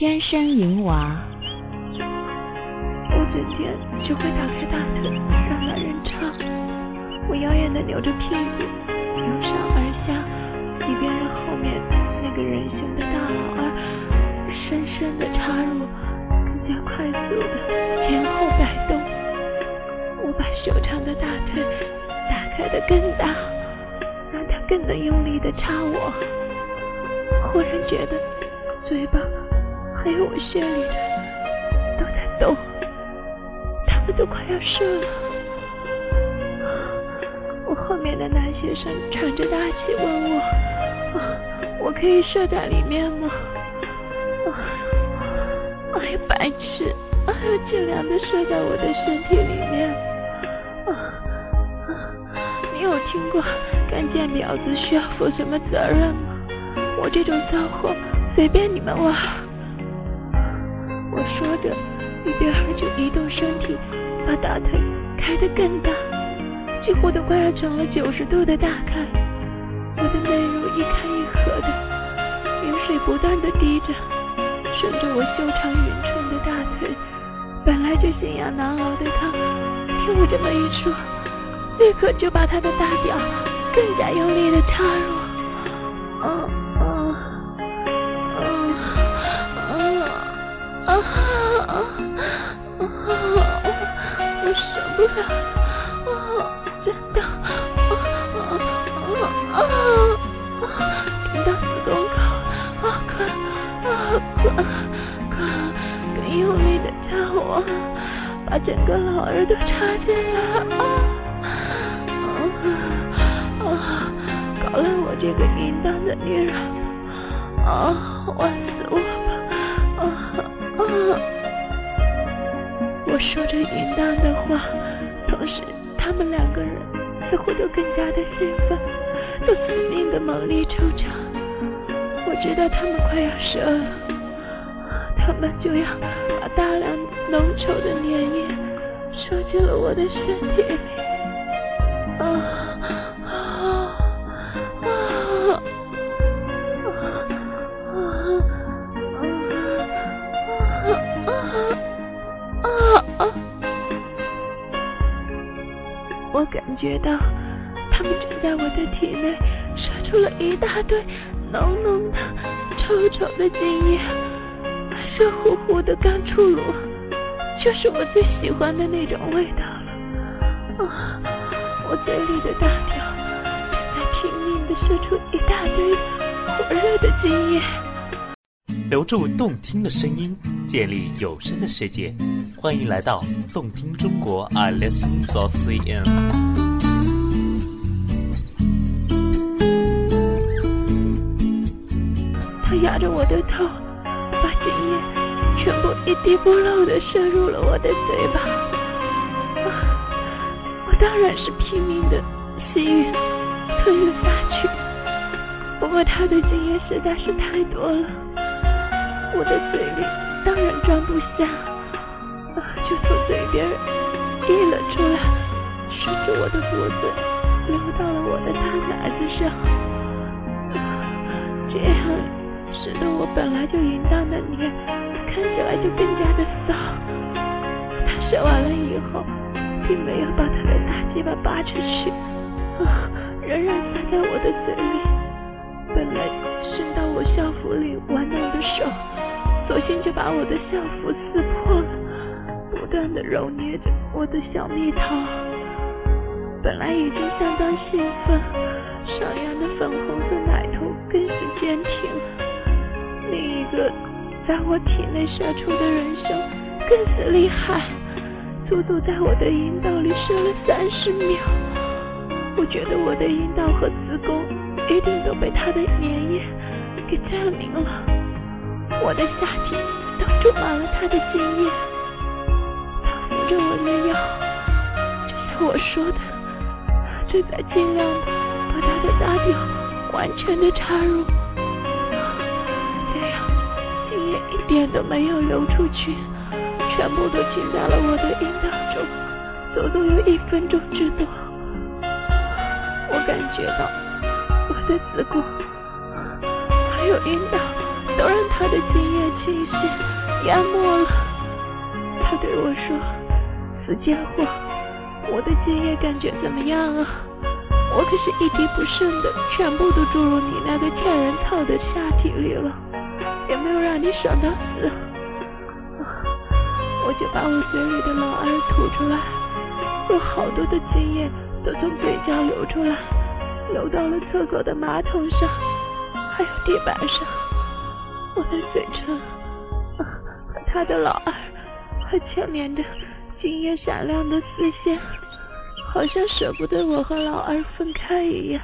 天生淫娃。我整天只会打开大腿让男人插，我妖艳的扭着屁股由上而下，一边让后面那个人形的大老二深深的插入，更加快速的前后摆动。我把修长的大腿打开的更大，让他更能用力的插我。忽然觉得嘴巴还有我血里的都在动，他们都快要射了。我后面的男学生喘着大气问我：“我可以射在里面吗？”哎呀，白痴！哎呀，尽量的射在我的身体里面。啊你有听过干见婊子需要负什么责任吗？我这种骚货随便你们玩。我说着，一边就移动身体，把大腿开得更大，几乎都快要成了九十度的大开。我的内乳一开一合的，饮水不断的滴着，顺着我修长匀称的大腿。本来就心痒难熬的他，听我这么一说，立刻就把他的大屌更加用力的插入。啊啊听到子宫口，啊快啊快快，更用力的掐我，把整个老二都插进来啊啊啊！搞了我这个淫荡的女人啊，玩死我吧啊啊！我说着淫荡的话，同时他们两个人似乎都更加的兴奋，都死命的猛力抽插。我知道他们快要射了，他们就要把大量浓稠的粘液射进了我的身体里。啊！我感觉到他们正在我的体内射出了一大堆浓浓的、臭臭的精液，热乎乎的刚出炉，就是我最喜欢的那种味道了。啊，我嘴里的大条在拼命的射出一大堆火热的精液，留住动听的声音，建立有声的世界。欢迎来到动听中国，I listen to CN。他压着我的头，把精液全部一滴不漏的射入了我的嘴巴。我当然是拼命的吸吮、吞了下去。不过他的精液实在是太多了，我的嘴里当然装不下。就从嘴边溢了出来，顺着我的脖子流到了我的大奶子上，这样使得我本来就淫荡的脸看起来就更加的骚。他射完了以后，并没有把他的大鸡巴拔出去，仍然塞在我的嘴里。本来伸到我校服里玩弄的手，索性就把我的校服撕破了。不断的揉捏着我的小蜜桃，本来已经相当兴奋，上扬的粉红色奶头更是坚挺。另一个在我体内射出的人生更是厉害，足足在我的阴道里射了三十秒。我觉得我的阴道和子宫一定都被他的粘液给占领了，我的下体都注满了他的精液。他扶着我的腰，就像我说的，正在尽量的把他的大屌完全的插入，点都没有流出去，全部都浸在了我的阴道中，足足有一分钟之多。我感觉到我的子宫还有阴道都让他的精液气息淹没了。他对我说：“死家伙，我的精液感觉怎么样啊？我可是一滴不剩的，全部都注入你那个天然草的下体里了，也没有让你爽到死？” 我就把我嘴里的老二吐出来，有好多的精液都从嘴角流出来，流到了厕所的马桶上，还有地板上。我的嘴唇和他的老二还牵连着精液闪亮的丝线，好像舍不得我和老二分开一样。